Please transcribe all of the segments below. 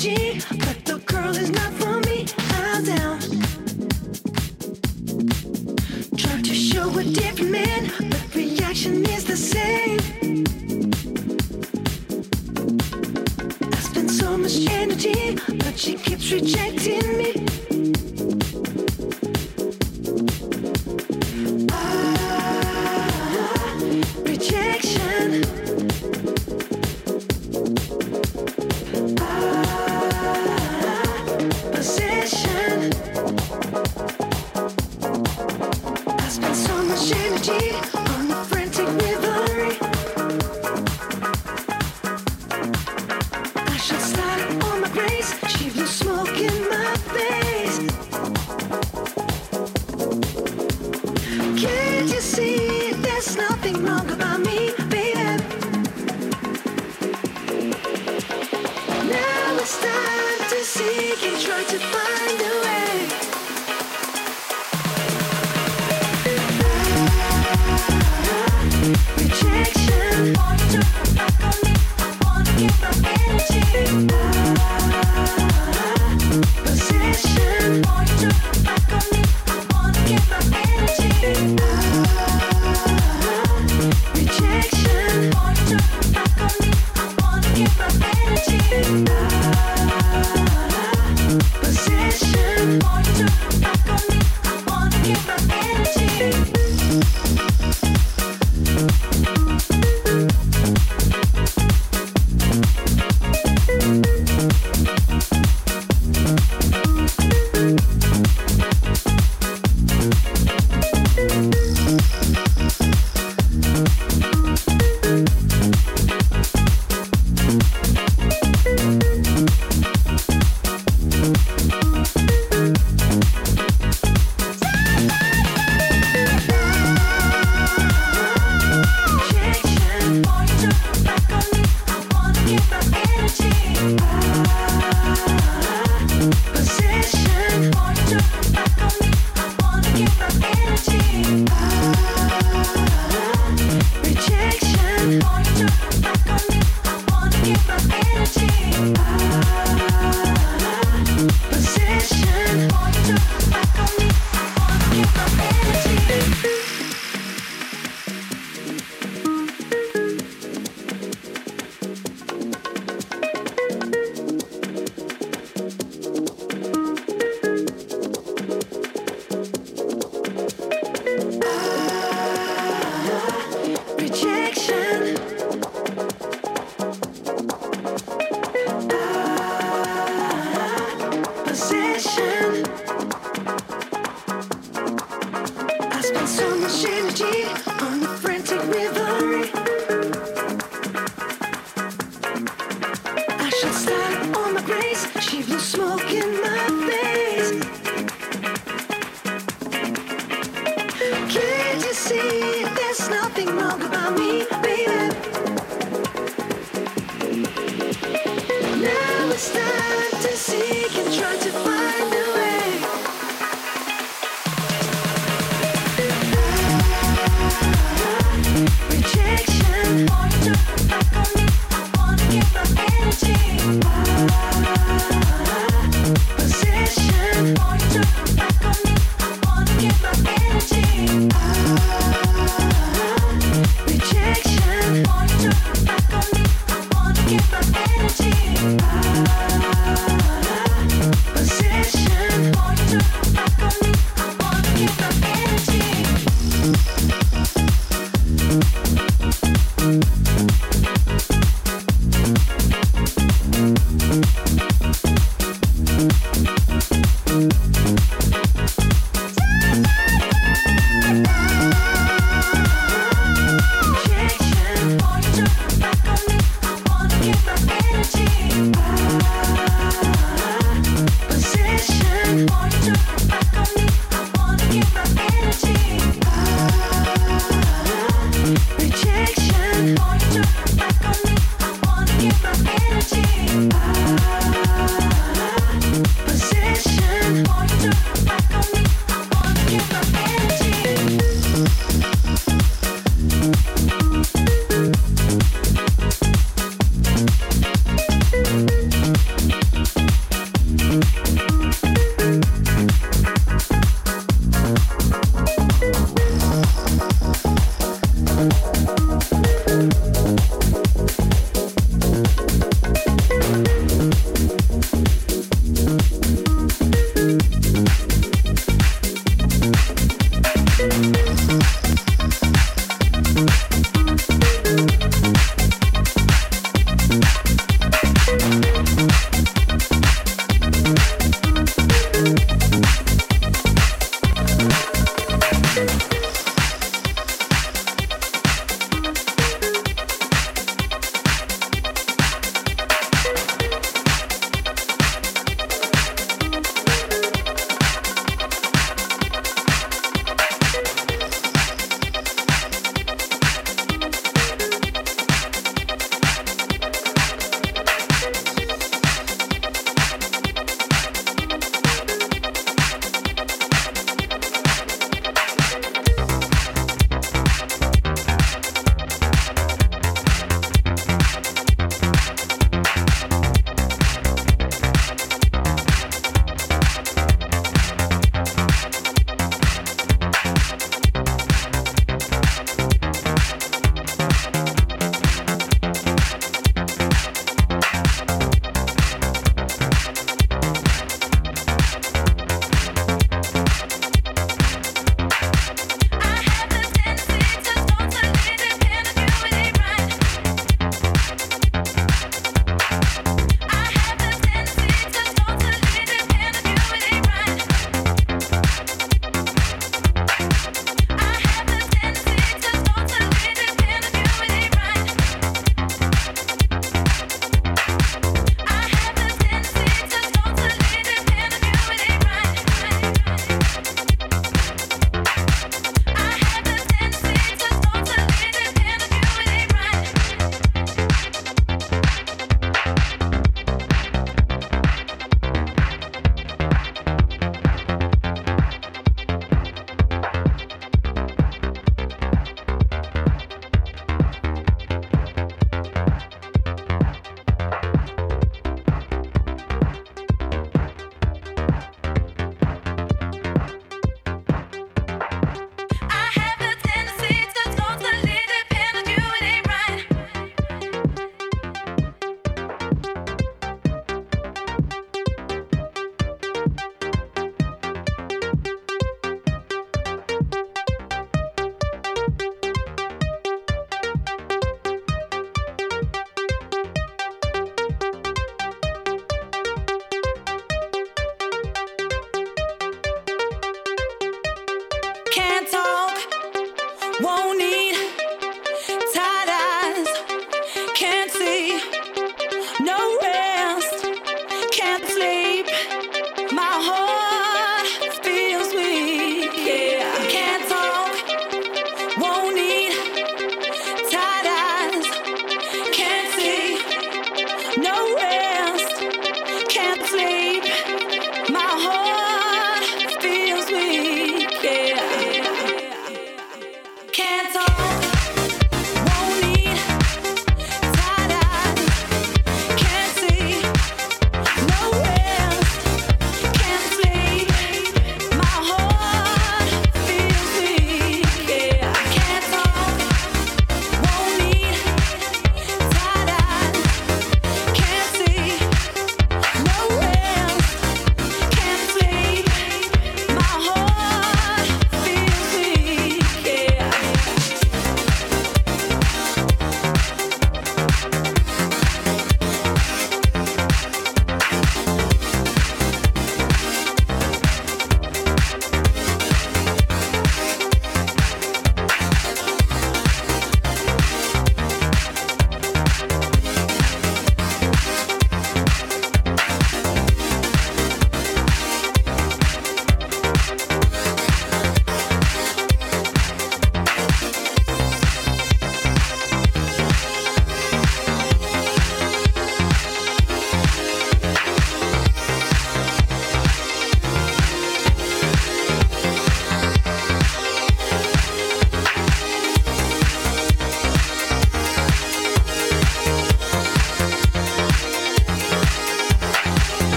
But the girl is not for me. I'm down. Try to show a different man, but reaction is the same. I spend so much energy, but she keeps rejecting.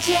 天。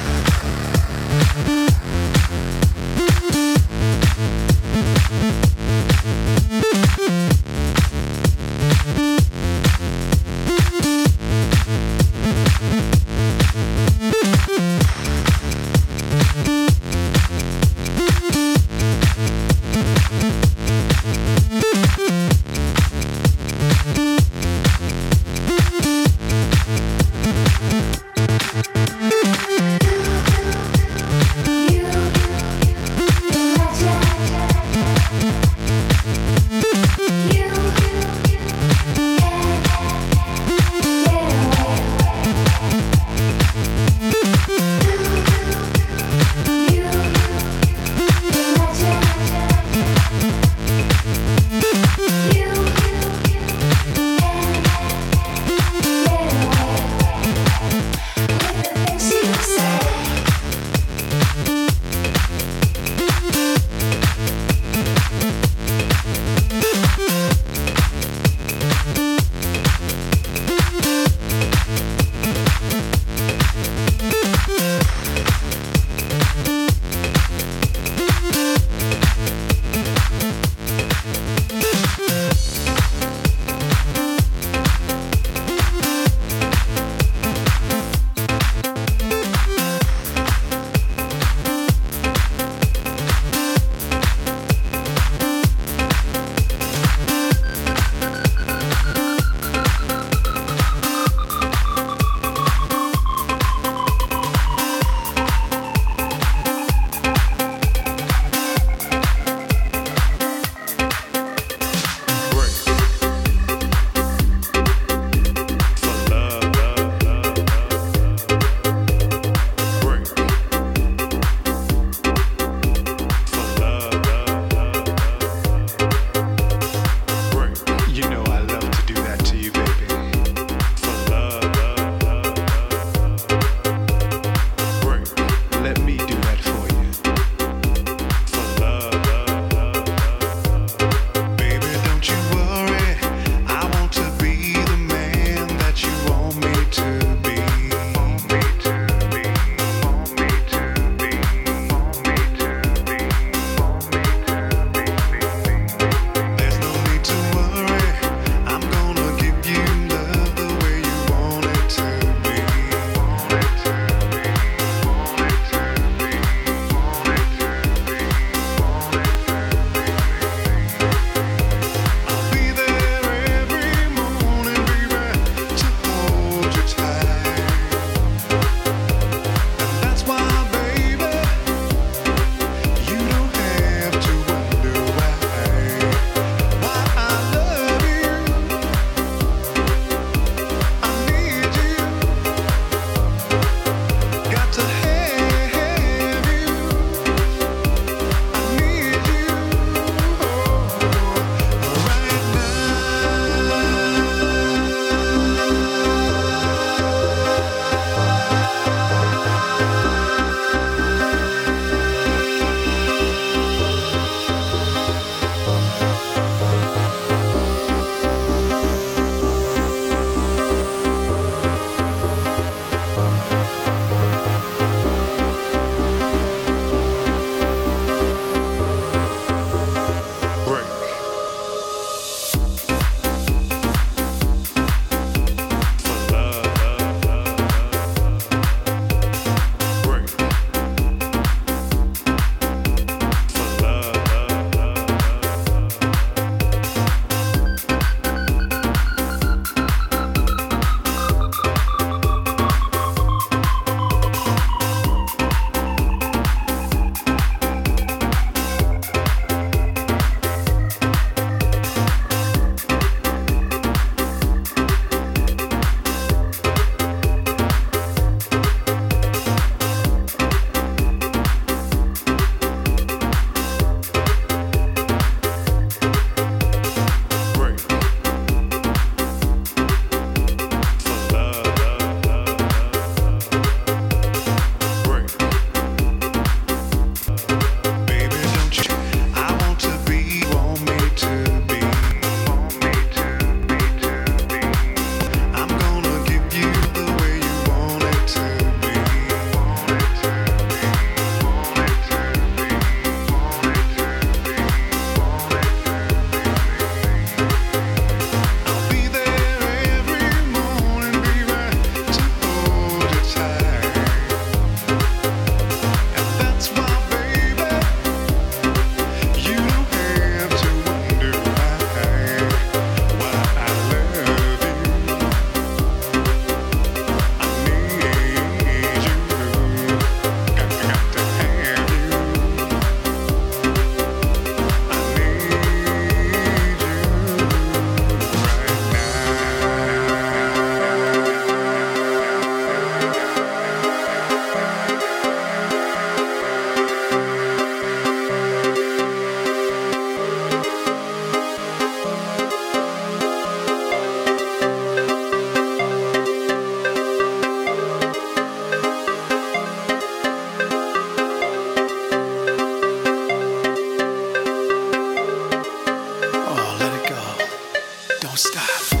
don't stop.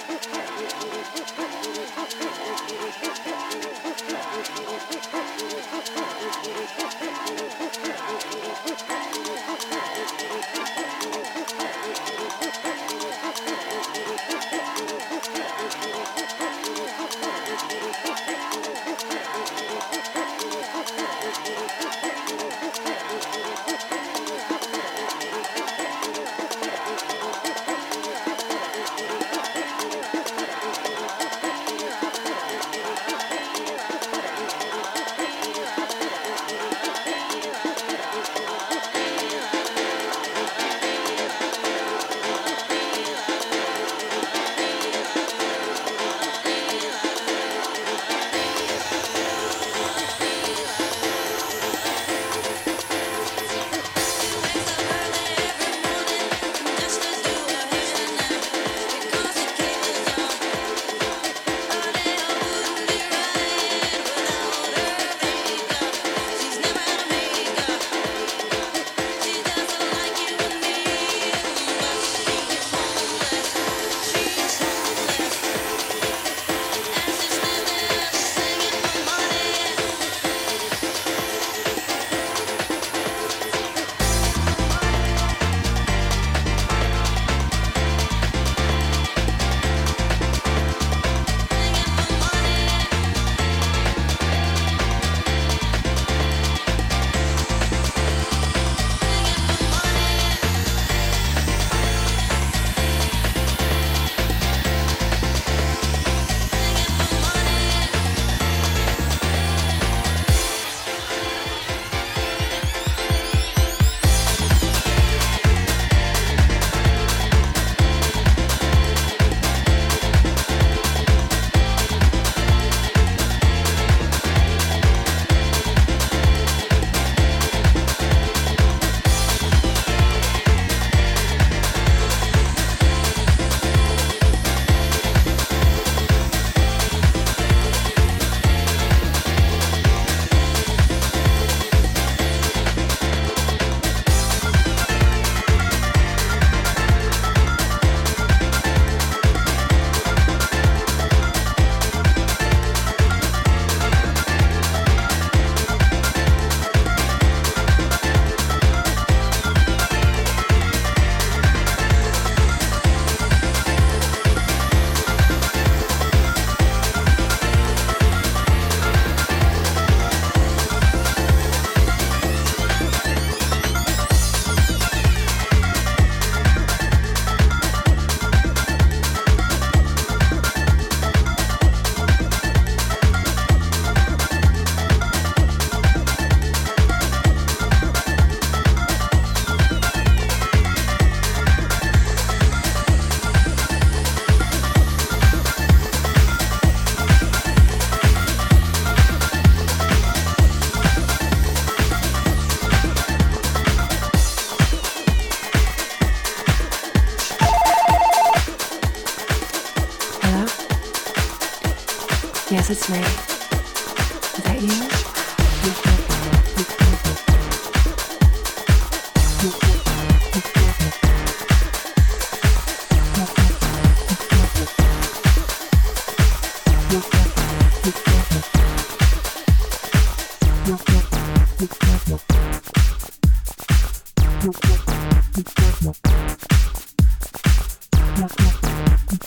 it's me. Is that you?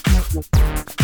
Try to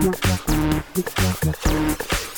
Thank you.